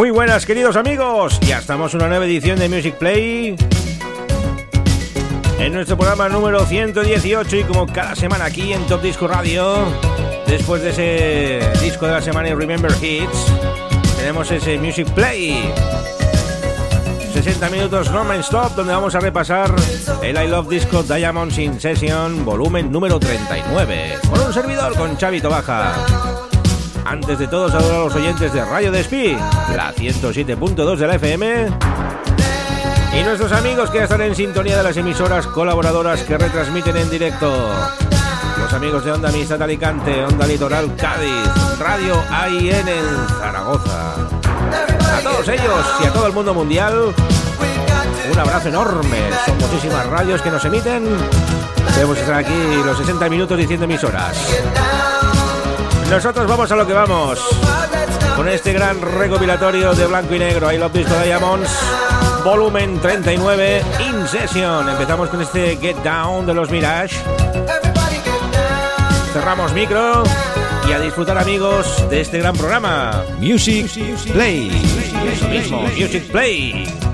Muy buenas queridos amigos, ya estamos en una nueva edición de Music Play en nuestro programa número 118 y como cada semana aquí en Top Disco Radio, después de ese disco de la semana y Remember Hits, tenemos ese Music Play. 60 minutos non-stop donde vamos a repasar el I Love Disco Diamonds in Session volumen número 39 con un servidor con Xavi Tobaja. Antes de todo, saludar a los oyentes de Radio Despí, la 107.2 de la FM. Y nuestros amigos que están en sintonía de las emisoras colaboradoras que retransmiten en directo. Los amigos de Onda Amistad Alicante, Onda Litoral Cádiz, Radio AIN en Zaragoza. A todos ellos y a todo el mundo mundial, un abrazo enorme. Son muchísimas radios que nos emiten. Debemos estar aquí los 60 minutos diciendo emisoras. Nosotros vamos a lo que vamos. Con este gran recopilatorio de blanco y negro, I Love Disco Diamonds, volumen 39, In Session. Empezamos con este Get Down de los Mirage. Cerramos micro y a disfrutar amigos de este gran programa. Music Play. Eso mismo, Music Play.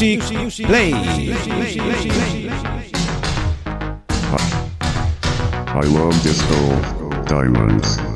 Music Play. I love disco diamonds.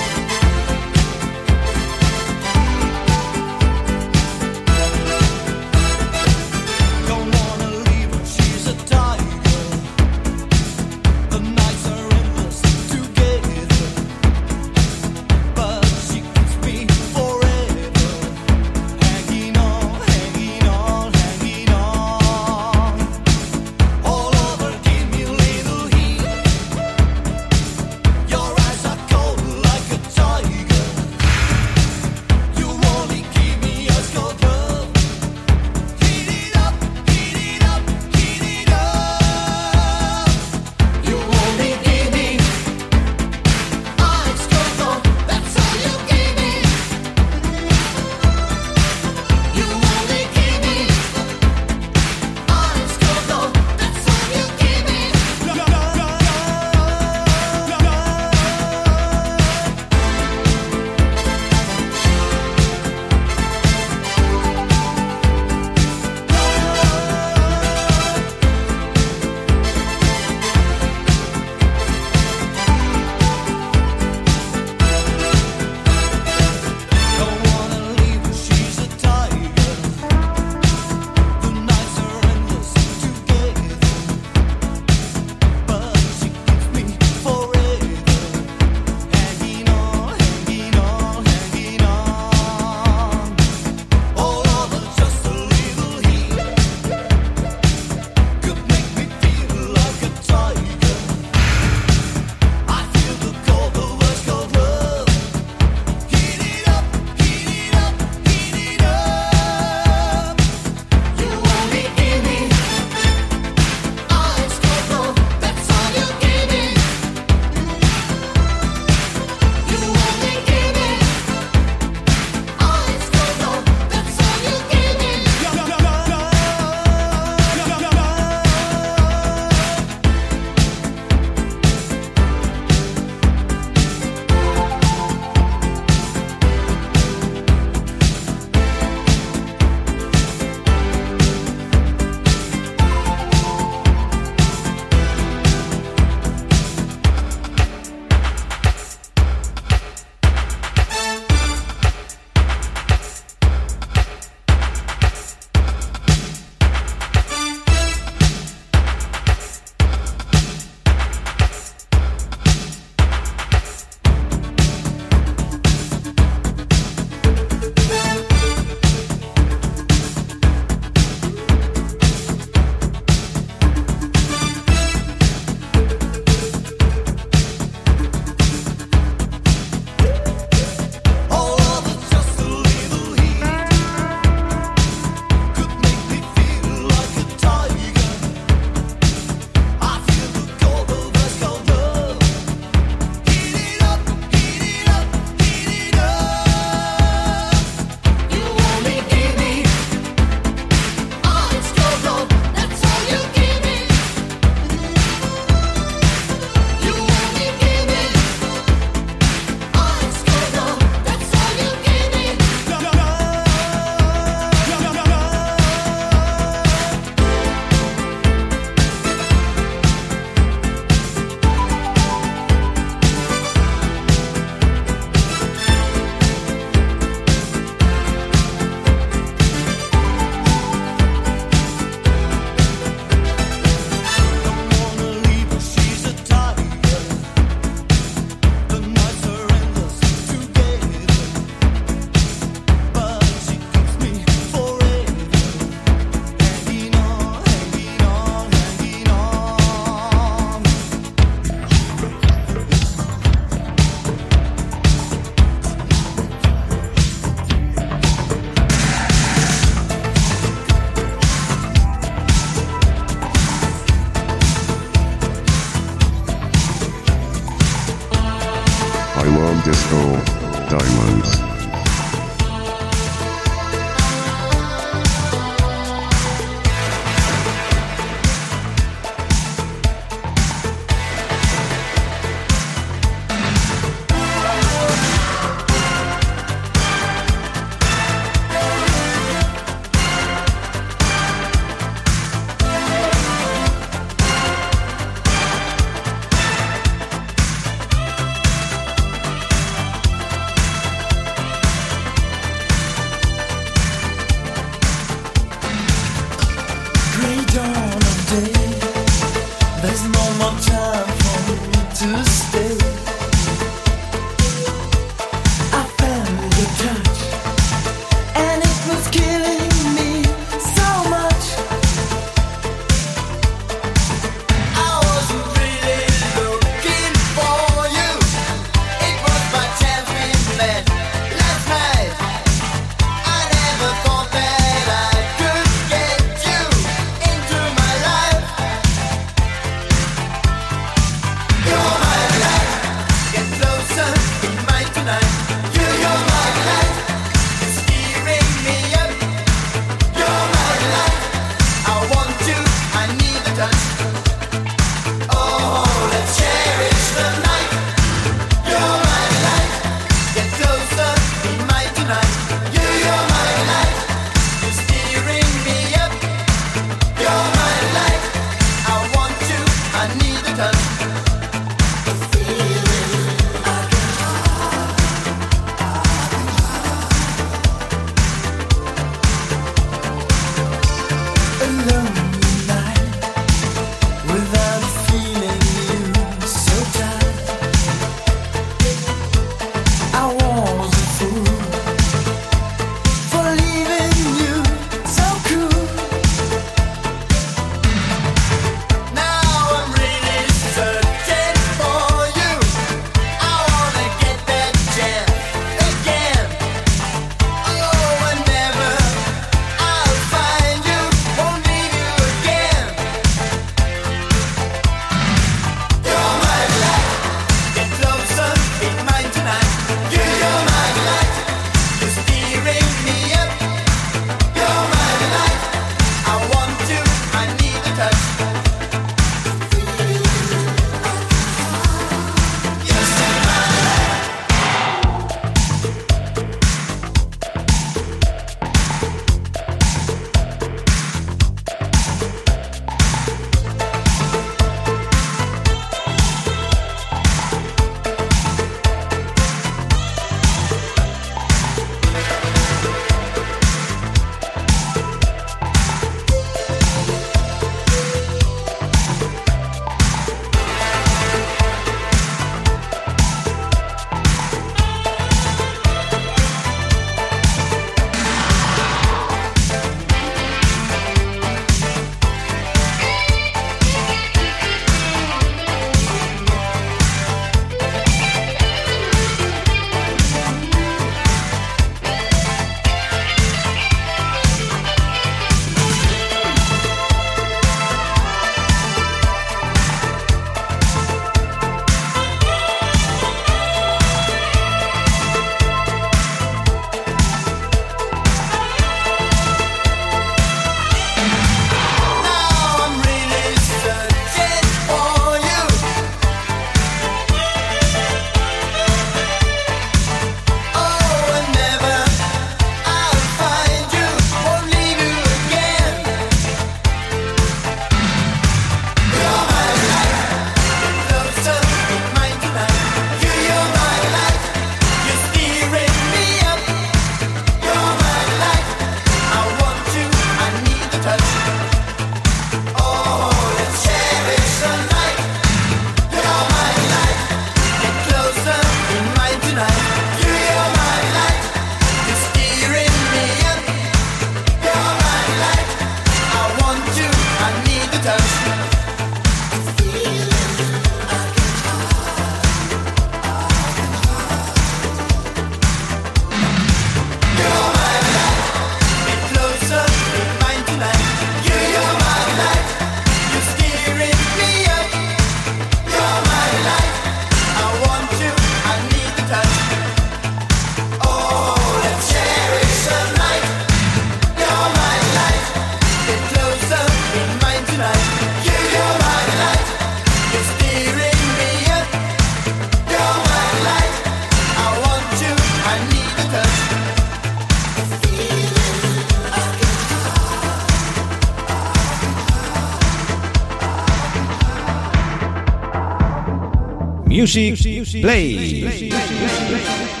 Music Play.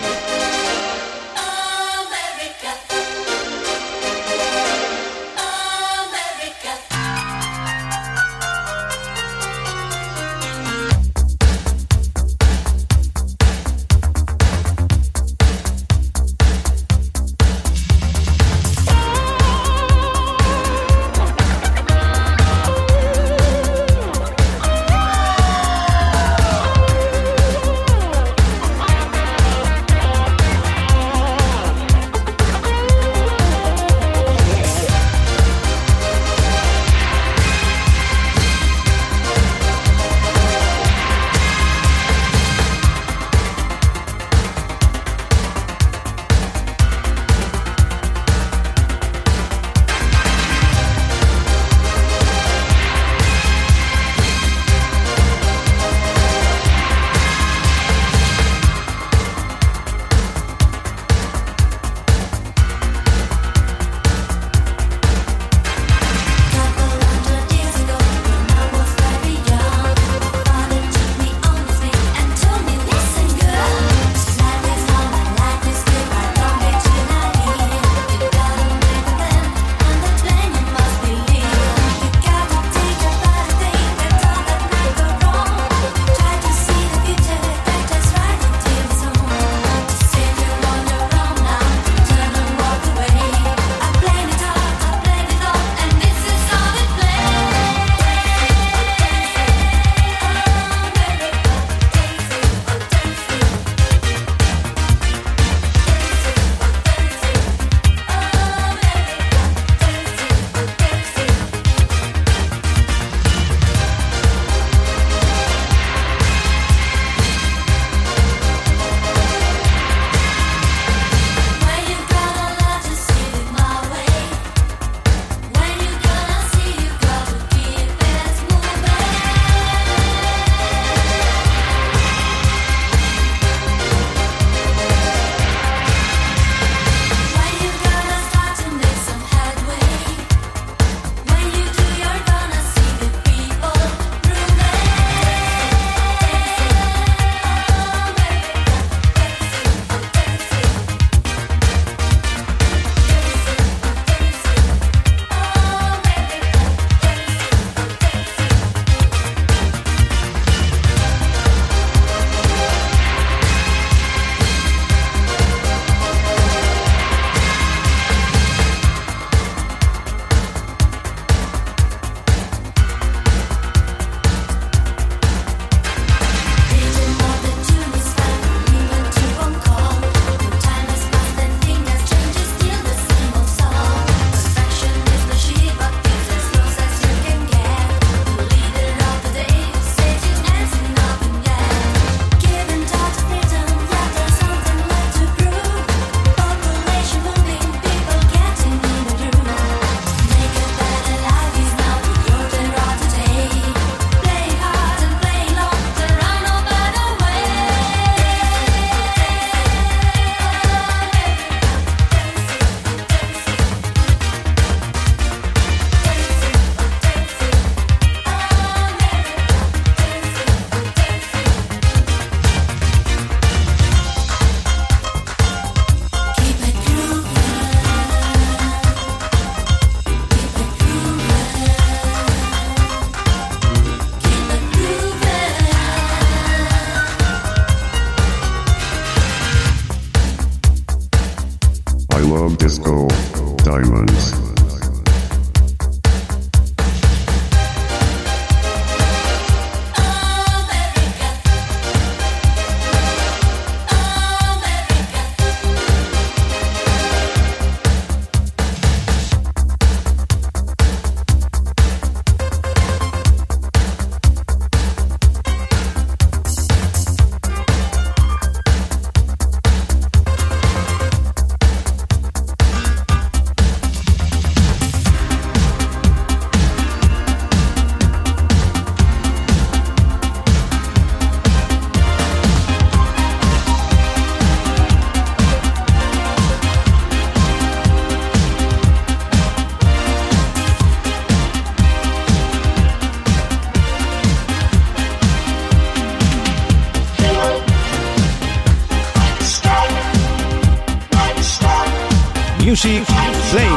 Music Play.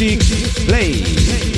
Chic Play.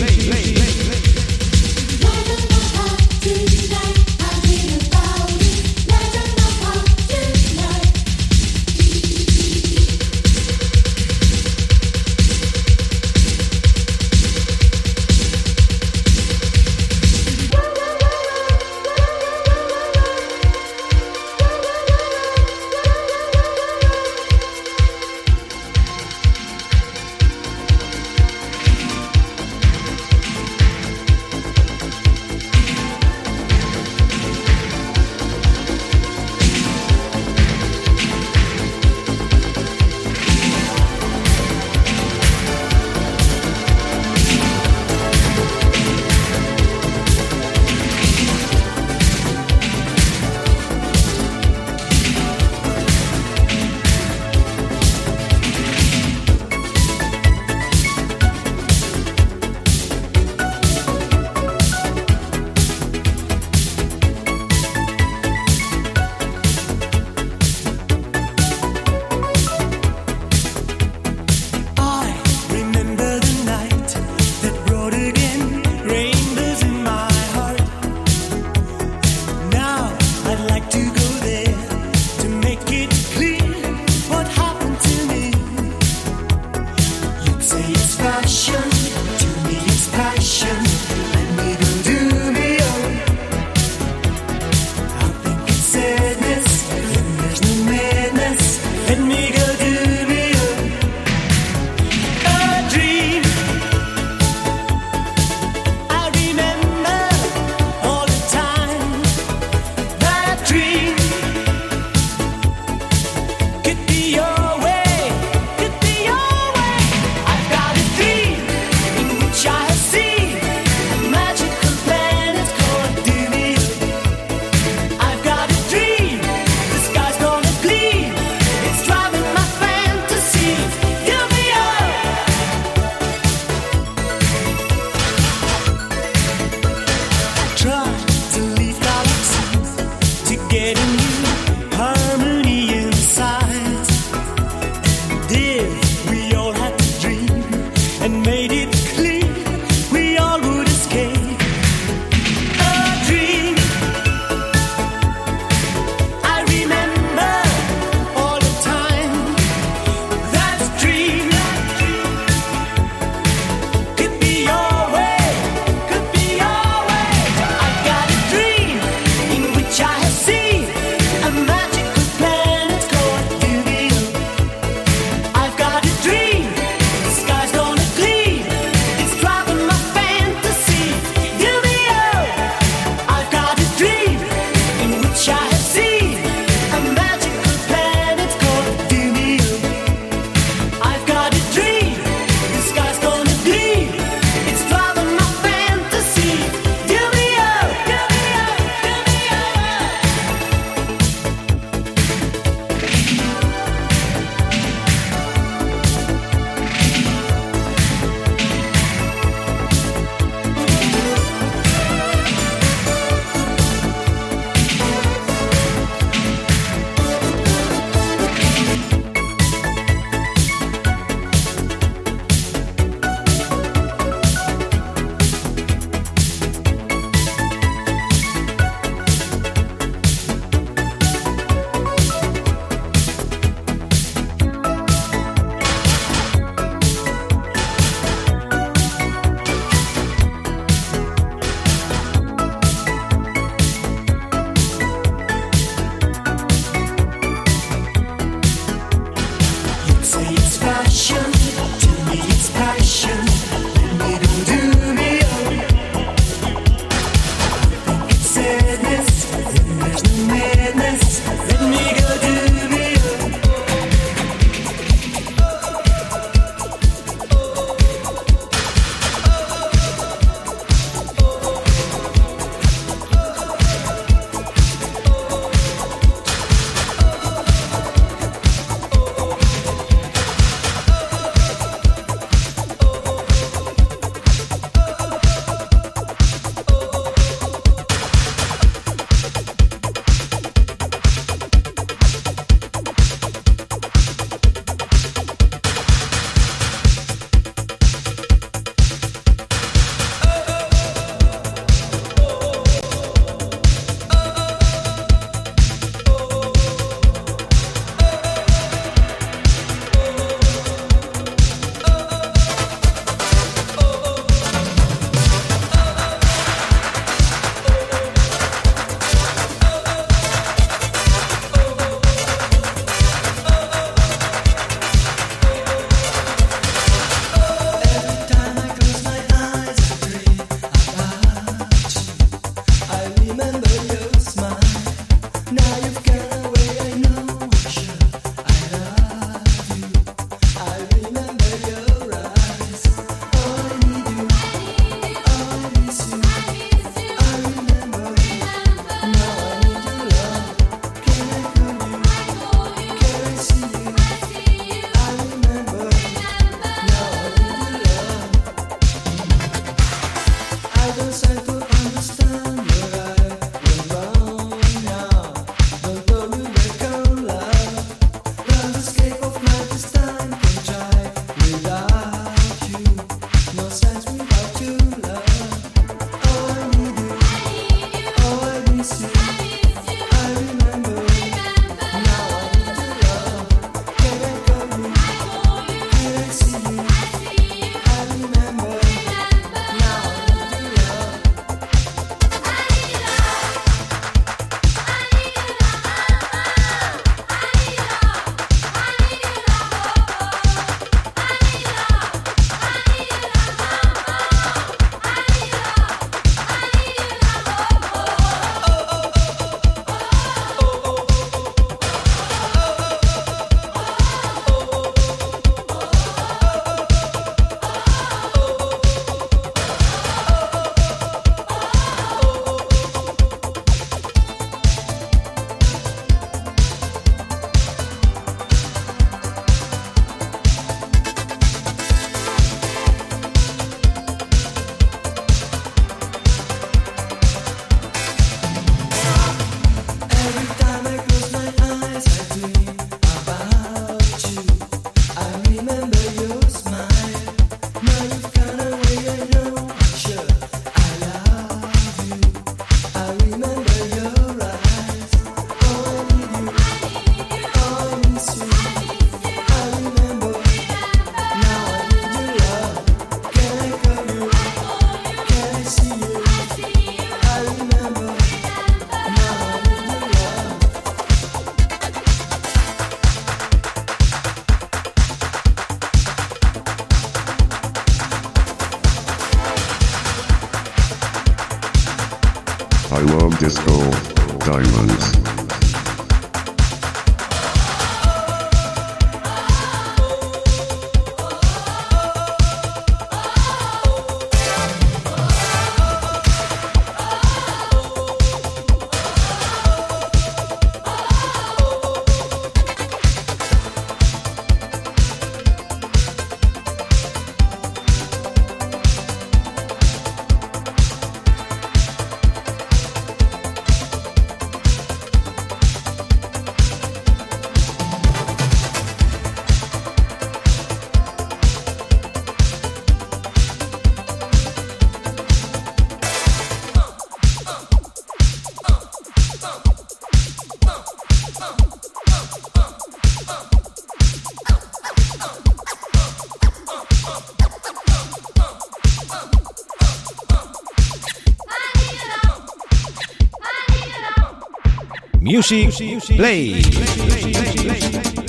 Music Play.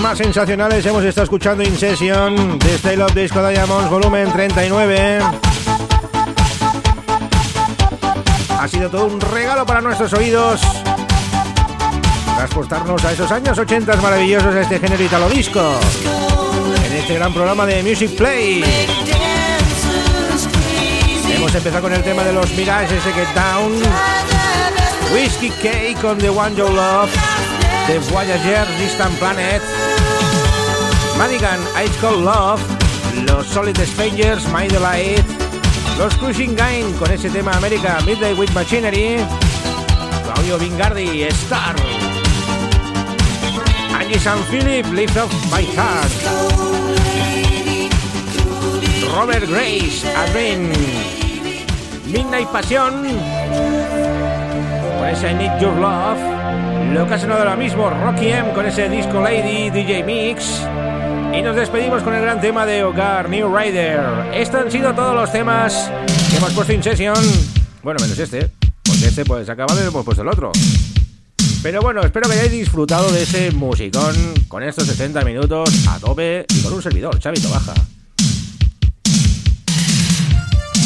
Más sensacionales. Hemos estado escuchando in session de Style of Disco Diamonds volumen 39. Ha sido todo un regalo para nuestros oídos. Transportarnos a esos años 80 maravillosos a este género italo disco. En este gran programa de Music Play. Hemos empezado con el tema de los Mirage, ese Get Down, Whiskey Cake con The One You Love, The Voyager, Distant Planet, Madigan, Ice Cold Love, los Solid Strangers, My Delight, los Cruising Game con ese tema América, Midday with Machinery, Claudio Vingardi, Star. Angie San Philip, Lift of My Heart. Robert Grace, Advent. Midnight Pasión. Con ese I Need Your Love. Lo que ha sonado ahora mismo, Rocky M con ese Disco Lady DJ Mix. Y nos despedimos con el gran tema de Hogar, New Rider. Estos han sido todos los temas que hemos puesto en sesión. Bueno, menos este, porque este pues acabado y hemos puesto el otro. Pero bueno, espero que hayáis disfrutado de ese musicón con estos 60 minutos a tope y con un servidor, Chavito Baja.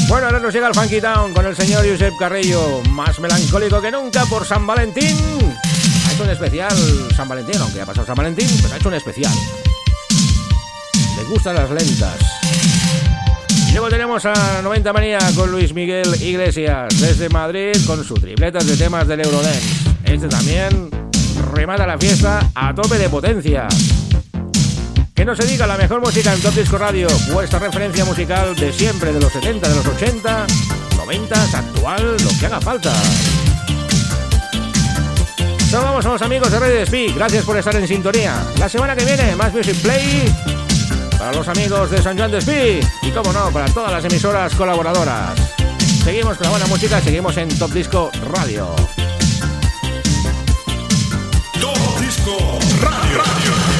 Bueno, ahora nos llega el Funky Town con el señor Josep Carrillo, más melancólico que nunca por San Valentín. Ha hecho un especial San Valentín, aunque ha pasado San Valentín, pero ha hecho un especial. Le gustan las lentas. Y luego tenemos a 90 Manía con Luis Miguel Iglesias desde Madrid con sus tripletas de temas del Eurodance. Este también remata la fiesta a tope de potencia. Que no se diga la mejor música en Top Disco Radio, vuestra referencia musical de siempre, de los 70, de los 80, 90, actual, lo que haga falta. Saludamos a los amigos de Red Speak, gracias por estar en sintonía. La semana que viene, más Music Play para los amigos de San Juan de Speak y, como no, para todas las emisoras colaboradoras. Seguimos con la buena música, seguimos en Top Disco Radio. Top Disco. Radio.